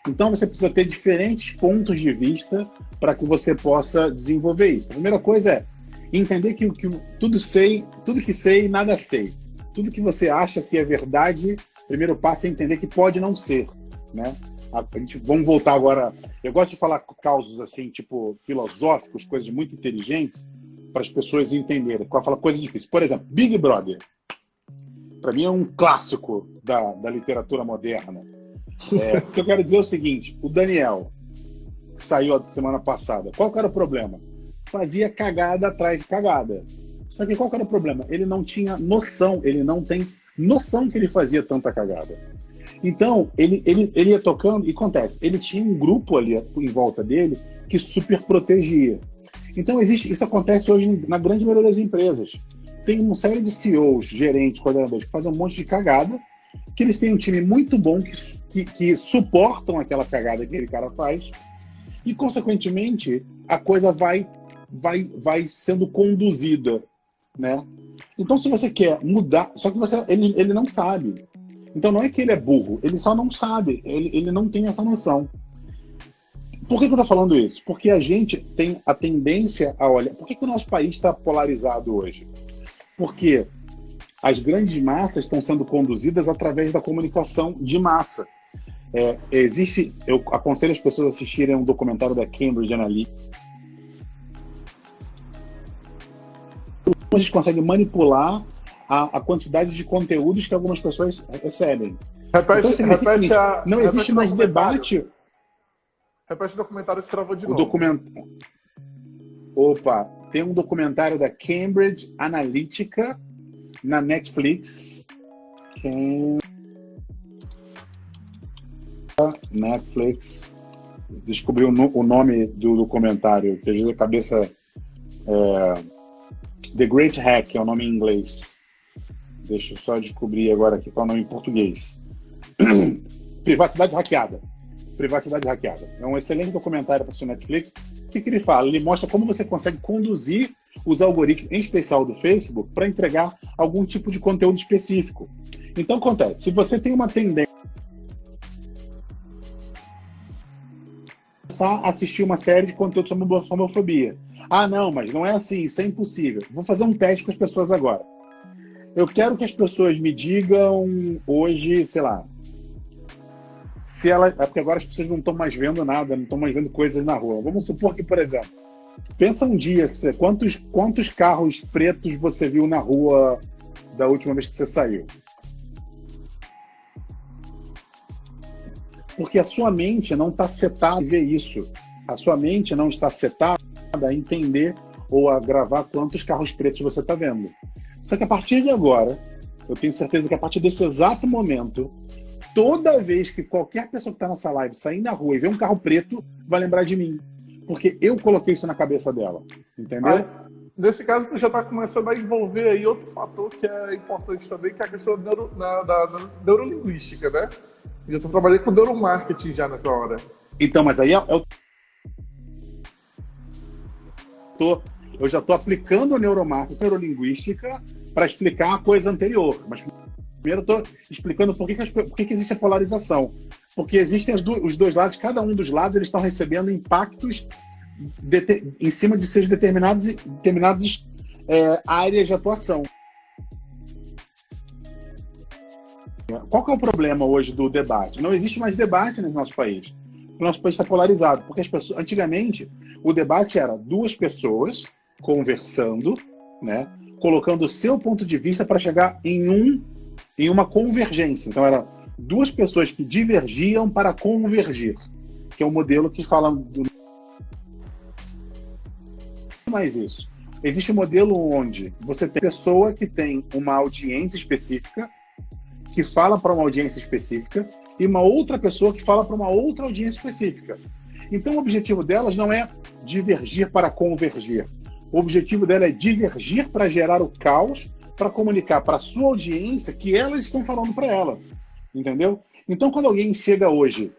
Então você precisa ter diferentes pontos de vista para que você possa desenvolver isso. A primeira coisa é entender que, que tudo sei, tudo que sei, nada sei. Tudo que você acha que é verdade, primeiro passo é entender que pode não ser, né? A, gente, vamos voltar agora. Eu gosto de falar causos assim, tipo filosóficos, coisas muito inteligentes, para as pessoas entenderem. Fala coisa difícil. Por exemplo, Big Brother. Para mim é um clássico da, da literatura moderna. É, o que eu quero dizer é o seguinte: o Daniel, que saiu a semana passada, qual era o problema? Fazia cagada atrás de cagada. Só que qual era o problema? Ele não tinha noção, ele não tem noção que ele fazia tanta cagada. Então, ele, ele, ele ia tocando, e acontece, ele tinha um grupo ali em volta dele que super protegia. Então, existe, isso acontece hoje na grande maioria das empresas. Tem uma série de CEOs, gerentes, coordenadores que fazem um monte de cagada, que eles têm um time muito bom que, que, que suportam aquela cagada que aquele cara faz, e, consequentemente, a coisa vai vai, vai sendo conduzida, né? Então, se você quer mudar, só que você, ele, ele não sabe. Então, não é que ele é burro, ele só não sabe, ele, ele não tem essa noção. Por que, que eu estou falando isso? Porque a gente tem a tendência a olhar. Por que, que o nosso país está polarizado hoje? Porque as grandes massas estão sendo conduzidas através da comunicação de massa. É, existe, eu aconselho as pessoas a assistirem um documentário da Cambridge Analytica a gente consegue manipular a, a, quantidade de conteúdos que algumas pessoas recebem. Repete, então, assim, repete a, não existe mais debate. Repete o documentário que travou de o novo. Document... Opa, tem um documentário da Cambridge Analytica na Netflix. Cam... Netflix. Descobri o, nome do documentário, que às vezes a cabeça. É The Great Hack é o nome em inglês. Deixa eu só descobrir agora aqui qual é o nome em português. Privacidade hackeada. Privacidade hackeada. É um excelente documentário para o Netflix. O que, que ele fala? Ele mostra como você consegue conduzir os algoritmos, em especial do Facebook, para entregar algum tipo de conteúdo específico. Então, acontece, se você tem uma tendência a assistir uma série de conteúdo sobre homofobia, Ah, não, mas não é assim, isso é impossível. Vou fazer um teste com as pessoas agora. Eu quero que as pessoas me digam hoje, sei lá, se ela. É porque agora as pessoas não estão mais vendo nada, não estão mais vendo coisas na rua. Vamos supor que, por exemplo, pensa um dia, quantos, quantos carros pretos você viu na rua da última vez que você saiu? Porque a sua mente não está setada a ver isso. A sua mente não está setada a entender ou a gravar quantos carros pretos você está vendo. Só que a partir de agora, eu tenho certeza que a partir desse exato momento, toda vez que qualquer pessoa que está nessa live sair na rua e ver um carro preto, vai lembrar de mim. Porque eu coloquei isso na cabeça dela. Entendeu? Aí, nesse caso, tu já está começando a envolver aí outro fator que é importante também, que é a questão da, neuro, da, da neurolinguística, né? Já estou trabalhando com neuromarketing já nessa hora. Então, mas aí é, é tô, eu já estou aplicando a neuromarketing, neurolinguística, para explicar a coisa anterior. Mas primeiro estou explicando por que, que, as, por que, que existe a polarização. Porque existem do, os dois lados, cada um dos lados eles estão recebendo impactos de, em cima de seus determinados, determinadas é, áreas de atuação. Qual é o problema hoje do debate? Não existe mais debate no nosso país. O nosso país está polarizado, porque as pessoas, antigamente, o debate era duas pessoas conversando, né, colocando o seu ponto de vista para chegar em um em uma convergência. Então era duas pessoas que divergiam para convergir, que é o modelo que fala do mais isso. Existe um modelo onde você tem pessoa que tem uma audiência específica, que fala para uma audiência específica, e uma outra pessoa que fala para uma outra audiência específica. Então, o objetivo delas não é divergir para convergir. O objetivo dela é divergir para gerar o caos, para comunicar para a sua audiência que elas estão falando para ela. Entendeu? Então, quando alguém chega hoje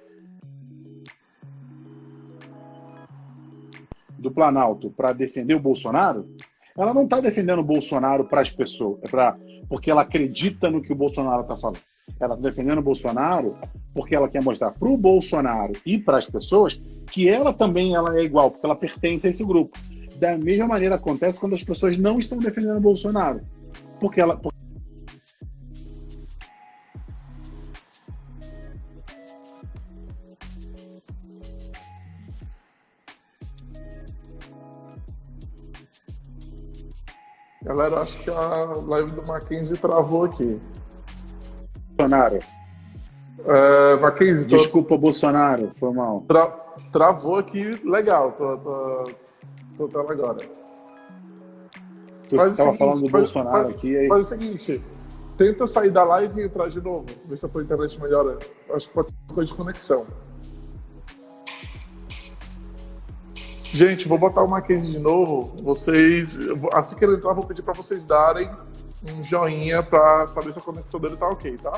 do Planalto para defender o Bolsonaro, ela não está defendendo o Bolsonaro para as pessoas, é pra, porque ela acredita no que o Bolsonaro está falando. Ela está defendendo o Bolsonaro porque ela quer mostrar para o Bolsonaro e para as pessoas que ela também ela é igual, porque ela pertence a esse grupo. Da mesma maneira acontece quando as pessoas não estão defendendo o Bolsonaro. Porque ela. Galera, acho que a live do Mackenzie travou aqui. Bolsonaro. Uh, Mackenzie, tô... Desculpa, Bolsonaro, foi mal. Tra... Travou aqui, legal, tô, tô, tô tela agora. Tu faz tava seguinte, falando do faz, Bolsonaro faz, aqui. Aí... Faz o seguinte, tenta sair da live e entrar de novo, ver se a tua internet melhora. Acho que pode ser coisa de conexão. Gente, vou botar o Mackenzie de novo. Vocês, assim que ele entrar, vou pedir para vocês darem um joinha para saber se a conexão dele tá ok, tá?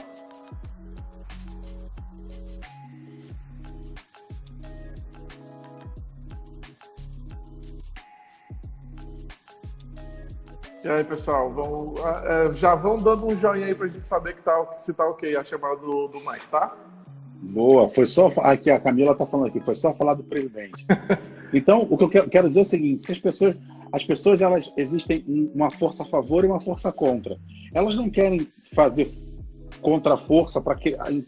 E aí, pessoal, vão, é, já vão dando um joinha aí pra gente saber que tá, se tá ok a chamada do, do Mike, tá? Boa, foi só. Aqui, a Camila tá falando aqui, foi só falar do presidente. Então, o que eu quero dizer é o seguinte: se as pessoas, as pessoas elas existem uma força a favor e uma força contra. Elas não querem fazer contra-força para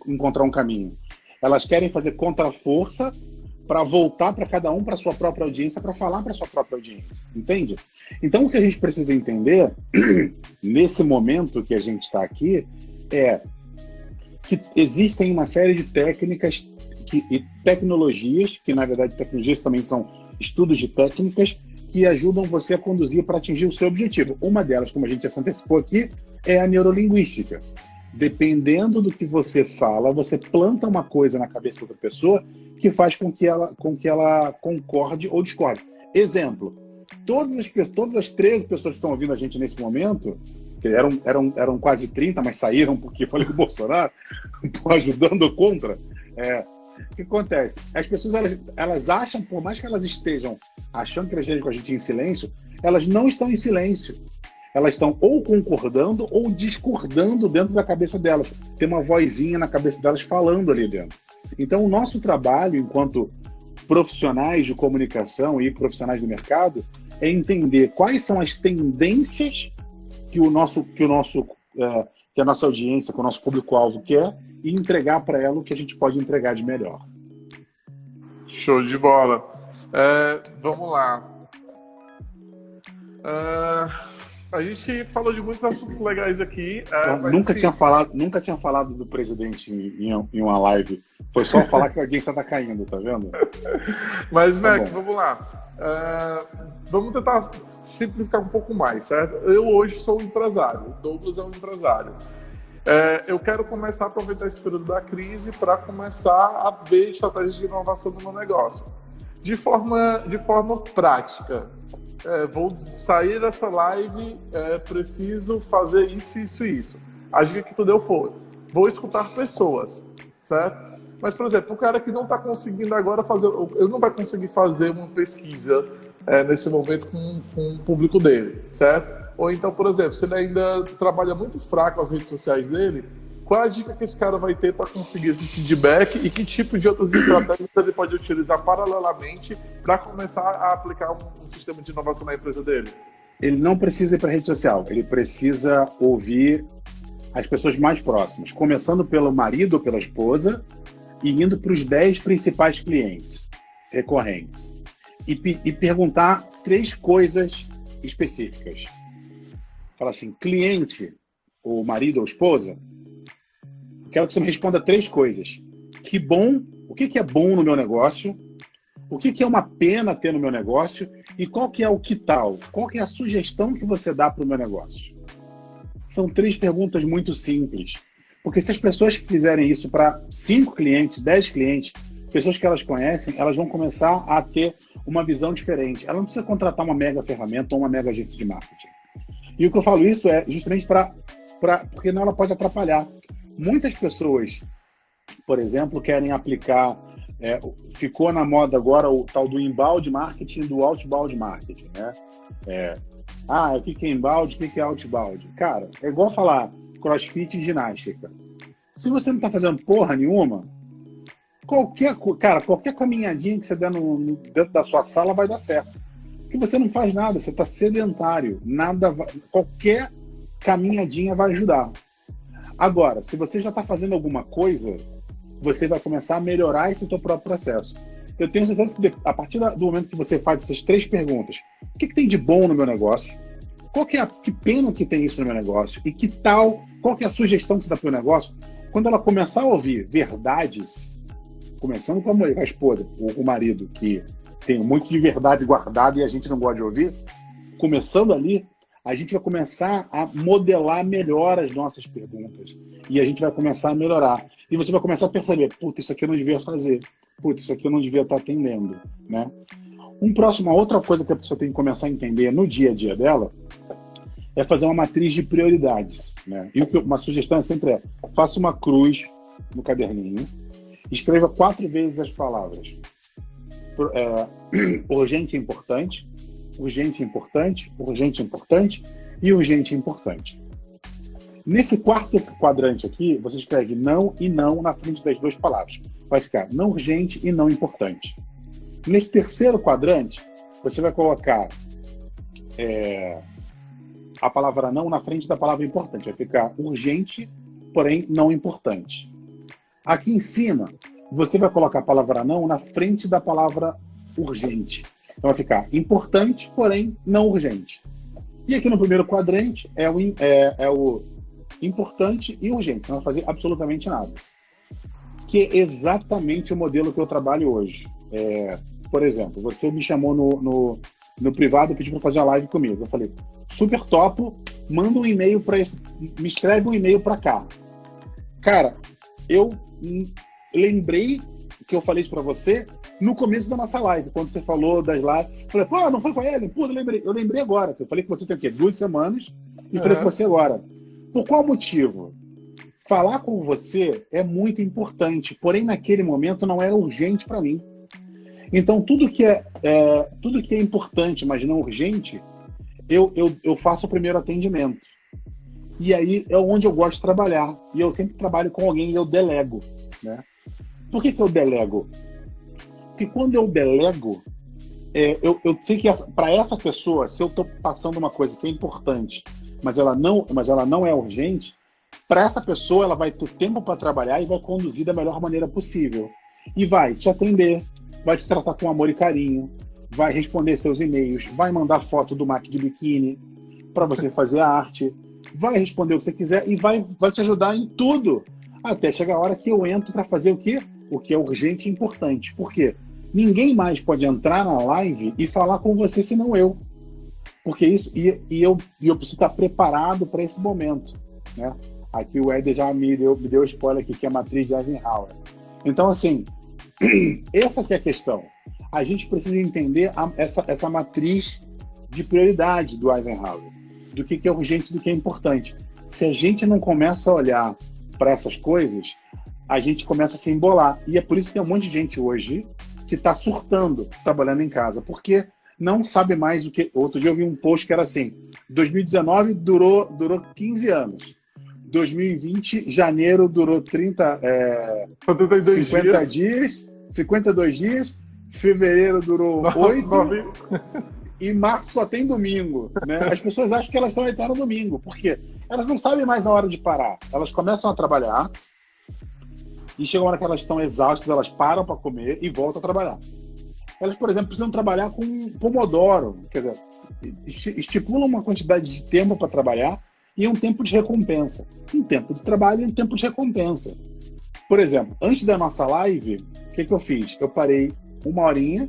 encontrar um caminho. Elas querem fazer contra-força para voltar para cada um, para sua própria audiência, para falar para sua própria audiência. Entende? Então, o que a gente precisa entender, nesse momento que a gente está aqui, é que existem uma série de técnicas que, e tecnologias, que na verdade tecnologias também são estudos de técnicas, que ajudam você a conduzir para atingir o seu objetivo. Uma delas, como a gente já se antecipou aqui, é a neurolinguística. Dependendo do que você fala, você planta uma coisa na cabeça da pessoa que faz com que ela, com que ela concorde ou discorde. Exemplo, todas as, todas as 13 pessoas que estão ouvindo a gente nesse momento, eram, eram, eram quase 30, mas saíram porque falei o Bolsonaro, ajudando contra, é, o que acontece? As pessoas elas, elas acham, por mais que elas estejam achando que elas estejam com a gente em silêncio, elas não estão em silêncio. Elas estão ou concordando ou discordando dentro da cabeça delas. Tem uma vozinha na cabeça delas falando ali dentro. Então, o nosso trabalho enquanto profissionais de comunicação e profissionais do mercado é entender quais são as tendências que o nosso, que o nosso, é, que a nossa audiência, que o nosso público-alvo quer e entregar para ela o que a gente pode entregar de melhor. Show de bola. É, vamos lá. É, a gente falou de muitos assuntos legais aqui. É, nunca, tinha falado, nunca tinha falado do presidente em, em uma live. Foi só falar que a audiência está caindo, tá vendo? Mas, tá Mac, vamos lá. Uh, vamos tentar simplificar um pouco mais, certo? Eu hoje sou um empresário, Douglas é um empresário. Uh, eu quero começar a aproveitar esse período da crise para começar a ver estratégias de inovação no meu negócio. De forma, de forma prática, uh, vou sair dessa live, preciso fazer isso, isso e isso. A dica que tu deu foi, vou escutar pessoas, certo? Mas, por exemplo, o cara que não está conseguindo agora fazer, ele não vai conseguir fazer uma pesquisa é, nesse momento com, com o público dele, certo? Ou então, por exemplo, se ele ainda trabalha muito fraco as redes sociais dele, qual a dica que esse cara vai ter para conseguir esse feedback e que tipo de outras estratégias ele pode utilizar paralelamente para começar a aplicar um, um, sistema de inovação na empresa dele? Ele não precisa ir para rede social, ele precisa ouvir as pessoas mais próximas, começando pelo marido ou pela esposa, e indo para os 10 principais clientes recorrentes e, e perguntar três coisas específicas. Fala assim, cliente, ou marido ou esposa, quero que você me responda três coisas. Que bom, o que, que é bom no meu negócio? O que, que é uma pena ter no meu negócio? E qual que é o que tal? Qual que é a sugestão que você dá para o meu negócio? São três perguntas muito simples porque se as pessoas fizerem isso para cinco clientes, dez clientes, pessoas que elas conhecem, elas vão começar a ter uma visão diferente. Ela não precisa contratar uma mega ferramenta ou uma mega agência de marketing. E o que eu falo isso é justamente para. Porque não ela pode atrapalhar. Muitas pessoas, por exemplo, querem aplicar. É, ficou na moda agora o tal do inbound marketing do outbound marketing. Né? É, ah, o que é inbound, o que é outbound? Cara, é igual falar crossfit e ginástica. Se você não está fazendo porra nenhuma, qualquer, cara, qualquer caminhadinha que você der no, no, dentro da sua sala vai dar certo. Porque você não faz nada, você está sedentário. Nada qualquer caminhadinha vai ajudar. Agora, se você já está fazendo alguma coisa, você vai começar a melhorar esse seu próprio processo. Eu tenho certeza que a partir do momento que você faz essas três perguntas, o que, que tem de bom no meu negócio? Qual que é a, que pena que tem isso no meu negócio? E que tal qual que é a sugestão que você dá para o negócio? Quando ela começar a ouvir verdades, começando com a, esposa, o marido, que tem muito de verdade guardada e a gente não gosta de ouvir, começando ali, a gente vai começar a modelar melhor as nossas perguntas. E a gente vai começar a melhorar. E você vai começar a perceber, puta, isso aqui eu não devia fazer. Puta, isso aqui eu não devia estar atendendo, né? Um próximo, outra coisa que a pessoa tem que começar a entender no dia a dia dela é fazer uma matriz de prioridades. Né? E uma sugestão sempre é: faça uma cruz no caderninho, escreva quatro vezes as palavras é, urgente e importante, urgente importante, urgente importante e urgente importante. Nesse quarto quadrante aqui, você escreve não e não na frente das duas palavras. Vai ficar não urgente e não importante. Nesse terceiro quadrante, você vai colocar é, a palavra não na frente da palavra importante. Vai ficar urgente, porém não importante. Aqui em cima, você vai colocar a palavra não na frente da palavra urgente. Então vai ficar importante, porém não urgente. E aqui no primeiro quadrante é o, é, é o importante e urgente. Não vai fazer absolutamente nada. Que é exatamente o modelo que eu trabalho hoje. É, por exemplo, você me chamou no, no, no privado e pediu para fazer uma live comigo. Eu falei, super topo, manda um e-mail para esse, me escreve um e-mail para cá. Cara, eu lembrei que eu falei isso para você no começo da nossa live, quando você falou das lives. Falei, pô, não foi com ele? Pô, eu lembrei, eu lembrei agora. Eu falei que você tem o quê? Duas semanas e uhum. falei com você agora. Por qual motivo? Falar com você é muito importante, porém naquele momento não era urgente para mim. Então tudo que é, é, tudo que é importante, mas não urgente, eu, eu, eu faço o primeiro atendimento. E aí é onde eu gosto de trabalhar. E eu sempre trabalho com alguém e eu delego. Né? Por que, que eu delego? Porque quando eu delego, é, eu, eu sei que para essa pessoa, se eu estou passando uma coisa que é importante, mas ela não, mas ela não é urgente, para essa pessoa ela vai ter tempo para trabalhar e vai conduzir da melhor maneira possível. E vai te atender, vai te tratar com amor e carinho, vai responder seus e-mails, vai mandar foto do Mac de biquíni para você fazer a arte, vai responder o que você quiser e vai, vai te ajudar em tudo. Até chegar a hora que eu entro para fazer o quê? O que é urgente e importante. Por quê? Ninguém mais pode entrar na live e falar com você senão eu. Porque isso, e, e eu, e eu preciso estar preparado para esse momento. Né? Aqui o Eder já me deu, me deu spoiler aqui, que é a matriz de Eisenhower. Então, assim, essa que é a questão. A gente precisa entender a, essa, essa matriz de prioridade do Eisenhower, do que, que é urgente do que é importante. Se a gente não começa a olhar para essas coisas, a gente começa a se embolar. E é por isso que tem um monte de gente hoje que está surtando trabalhando em casa, porque não sabe mais o que. Outro dia eu vi um post que era assim: 2019 durou, durou 15 anos. 2020, janeiro, durou 30, é, 50 dias. dias, 52 dias. Fevereiro durou 8. e março só tem domingo. Né? As pessoas acham que elas estão eterno domingo. Por quê? Elas não sabem mais a hora de parar. Elas começam a trabalhar, e chega uma hora que elas estão exaustas, elas param para comer e voltam a trabalhar. Elas, por exemplo, precisam trabalhar com pomodoro, quer dizer, estipulam uma quantidade de tempo para trabalhar e um tempo de recompensa. Um tempo de trabalho e um tempo de recompensa. Por exemplo, antes da nossa live, o que, que eu fiz? Eu parei uma horinha,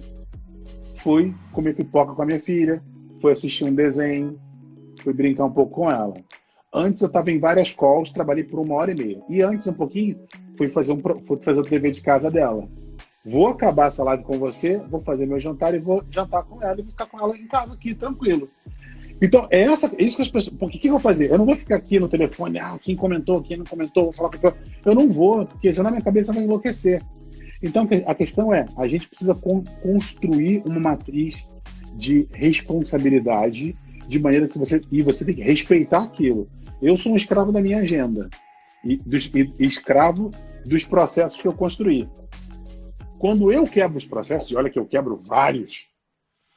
fui comer pipoca com a minha filha, fui assistir um desenho, fui brincar um pouco com ela. Antes eu estava em várias calls, trabalhei por uma hora e meia. E antes, um pouquinho, fui fazer, um, fui fazer o dever de casa dela. Vou acabar essa live com você, vou fazer meu jantar e vou jantar com ela e vou ficar com ela em casa aqui, tranquilo. Então, é essa, é isso que as pessoas. Porque o que eu vou fazer? Eu não vou ficar aqui no telefone, ah, quem comentou, quem não comentou, vou falar com Eu não vou, porque senão minha cabeça vai enlouquecer. Então, a questão é: a gente precisa con construir uma matriz de responsabilidade, de maneira que você. E você tem que respeitar aquilo. Eu sou um escravo da minha agenda e, e, escravo dos processos que eu construí. Quando eu quebro os processos, e olha que eu quebro vários,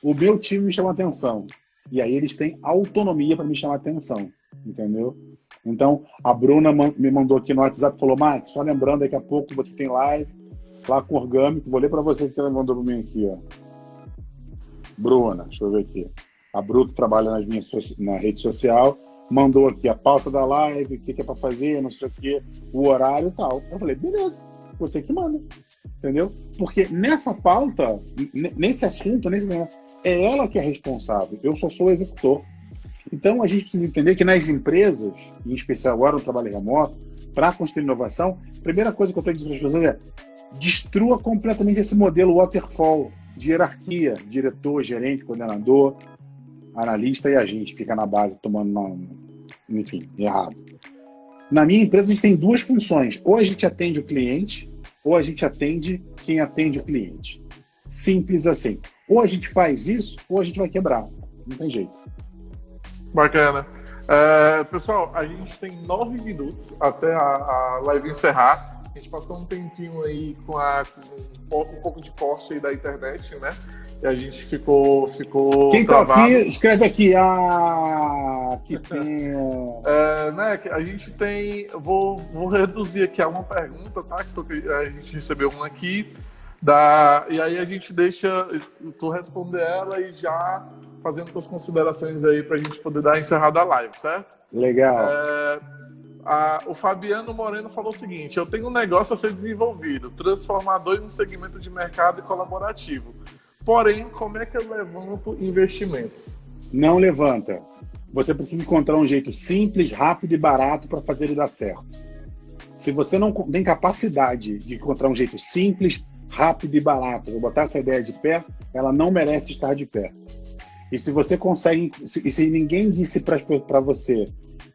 o meu time me chama atenção. E aí eles têm autonomia para me chamar atenção, entendeu? Então, a Bruna me mandou aqui no WhatsApp, falou, Max, só lembrando, daqui a pouco você tem live lá com orgânico. Vou ler para você que ela mandou para mim aqui, ó. Bruna, deixa eu ver aqui. A Bruto trabalha nas minhas, na rede social mandou aqui a pauta da live, o que, que é para fazer, não sei o que, o horário e tal. Eu falei, beleza, você que manda. Entendeu? Porque nessa pauta, nesse assunto, nesse é ela que é responsável. Eu só sou o executor. Então a gente precisa entender que nas empresas, em especial agora no trabalho remoto, para construir inovação, a primeira coisa que eu que dizer para as pessoas é destrua completamente esse modelo waterfall de hierarquia, diretor, gerente, coordenador, analista e a gente fica na base tomando, enfim, errado. Na minha empresa, a gente tem duas funções. Ou a gente atende o cliente, ou a gente atende quem atende o cliente. Simples assim. Ou a gente faz isso, ou a gente vai quebrar. Não tem jeito. Bacana. É, pessoal, a gente tem nove minutos até a, a live encerrar. A gente passou um tempinho aí com, a, com um pouco de corte aí da internet, né? E a gente ficou. ficou Quem tá travado. aqui, escreve aqui. Ah, que pena. é, né, a gente tem. Vou, vou reduzir aqui a uma pergunta, tá? Que a gente recebeu uma aqui. Da, e aí a gente deixa tu responder ela e já fazendo as considerações aí para a gente poder dar encerrada a live, certo? Legal. É, a, o Fabiano Moreno falou o seguinte: eu tenho um negócio a ser desenvolvido, transformador em um segmento de mercado e colaborativo. Porém, como é que eu levanto investimentos? Não levanta. Você precisa encontrar um jeito simples, rápido e barato para fazer ele dar certo. Se você não tem capacidade de encontrar um jeito simples, rápido e barato, vou botar essa ideia de pé, ela não merece estar de pé. E se você consegue, e se ninguém disse para você,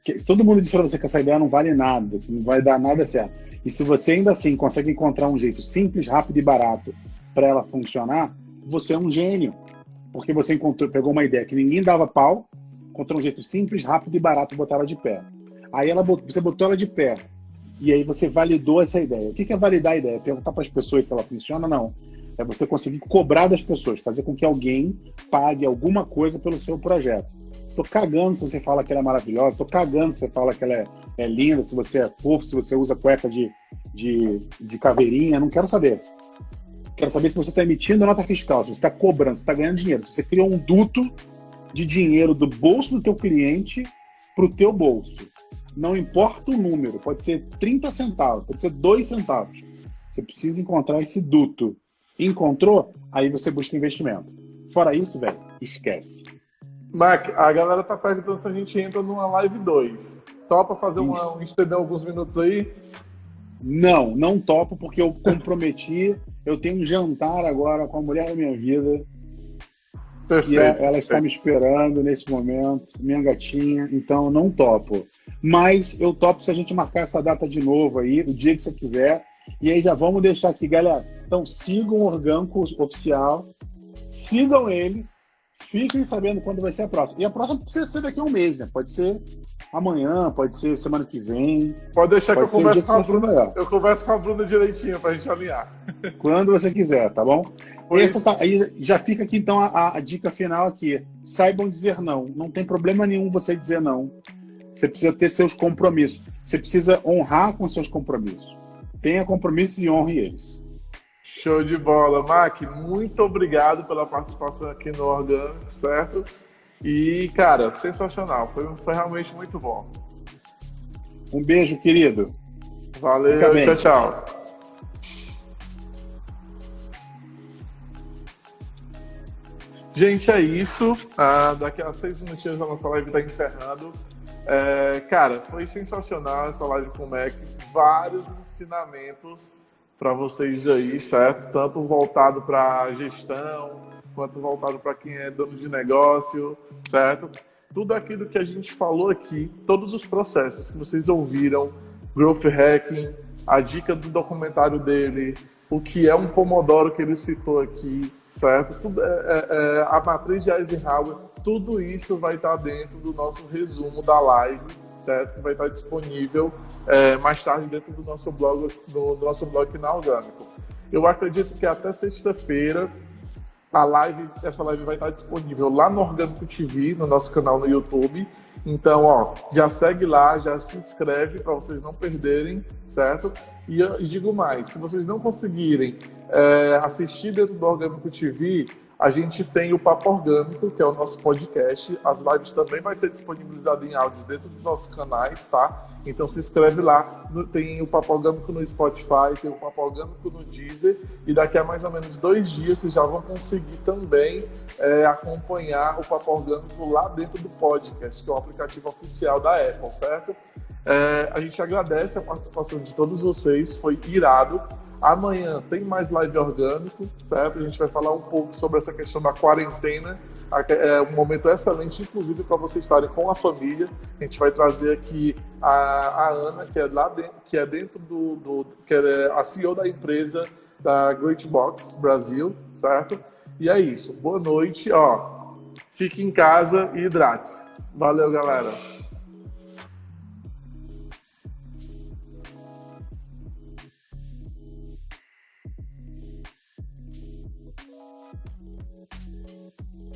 que, todo mundo disse para você que essa ideia não vale nada, que não vai dar nada certo. E se você ainda assim consegue encontrar um jeito simples, rápido e barato para ela funcionar, você é um gênio. Porque você encontrou, pegou uma ideia que ninguém dava pau, encontrou um jeito simples, rápido e barato de botar ela de pé. Aí ela, você botou ela de pé. E aí você validou essa ideia. O que é validar a ideia? Perguntar para as pessoas se ela funciona ou não. É você conseguir cobrar das pessoas, fazer com que alguém pague alguma coisa pelo seu projeto. Tô cagando se você fala que ela é maravilhosa, tô cagando se você fala que ela é, é linda, se você é fofo, se você usa cueca de, de, de caveirinha, não quero saber. Quero saber se você está emitindo nota fiscal, se você está cobrando, se está ganhando dinheiro, se você criou um duto de dinheiro do bolso do teu cliente para o teu bolso. Não importa o número, pode ser 30 centavos, pode ser 2 centavos. Você precisa encontrar esse duto. Encontrou? Aí você busca investimento. Fora isso, velho, esquece. Mac, a galera tá perguntando se a gente entra numa live 2. Topa fazer uma, um estender alguns minutos aí? Não, não topo porque eu comprometi. Eu tenho um jantar agora com a mulher da minha vida. Perfeito, e ela está me esperando nesse momento, minha gatinha, então não topo. Mas eu topo se a gente marcar essa data de novo aí, o dia que você quiser. E aí já vamos deixar aqui, galera. Então sigam o Orgânico Oficial, sigam ele, fiquem sabendo quando vai ser a próxima. E a próxima precisa ser daqui a um mês, né? Pode ser amanhã, pode ser semana que vem. Pode deixar pode que eu converso com a Bruna. Eu converso com a Bruna direitinho pra gente alinhar. Quando você quiser, tá bom? Essa tá, aí já fica aqui então a, a, dica final aqui. Saibam dizer não. Não tem problema nenhum você dizer não. Você precisa ter seus compromissos. Você precisa honrar com seus compromissos. Tenha compromissos e honre eles. Show de bola, Mac. Muito obrigado pela participação aqui no Orgânico, certo? E, cara, sensacional. Foi, foi realmente muito bom. Um beijo, querido. Valeu, tchau, tchau. Gente, é isso. Ah, daqui a seis minutinhos a nossa live está encerrando. É, cara, foi sensacional essa live com o Mac. Vários ensinamentos para vocês aí, certo? Tanto voltado para gestão, quanto voltado para quem é dono de negócio, certo? Tudo aquilo que a gente falou aqui, todos os processos que vocês ouviram, growth hacking, a dica do documentário dele, o que é um pomodoro que ele citou aqui, certo? Tudo, é, é, é a matriz de Eisenhower, tudo isso vai estar dentro do nosso resumo da live certo? Que vai estar disponível é, mais tarde dentro do nosso blog, do, do nosso blog na Orgânico. Eu acredito que até sexta-feira a live, essa live vai estar disponível lá no Orgânico TV, no nosso canal no YouTube. Então, ó, já segue lá, já se inscreve para vocês não perderem, certo? E digo mais, se vocês não conseguirem é, assistir dentro do Orgânico TV, a gente tem o Papo Orgânico, que é o nosso podcast. As lives também vai ser disponibilizado em áudio dentro dos nossos canais, tá? Então se inscreve lá. Tem o Papo Orgânico no Spotify, tem o Papo Orgânico no Deezer. E daqui a mais ou menos dois dias vocês já vão conseguir também é, acompanhar o Papo Orgânico lá dentro do podcast, que é o aplicativo oficial da Apple, certo? É, a gente agradece a participação de todos vocês, foi irado. Amanhã tem mais live orgânico, certo? A gente vai falar um pouco sobre essa questão da quarentena. É um momento excelente, inclusive, para vocês estarem com a família. A gente vai trazer aqui a, a Ana, que é lá dentro, que é dentro do, do que é a CEO da empresa da Great Box Brasil, certo? E é isso. Boa noite, ó. Fique em casa e hidrate. Valeu, galera.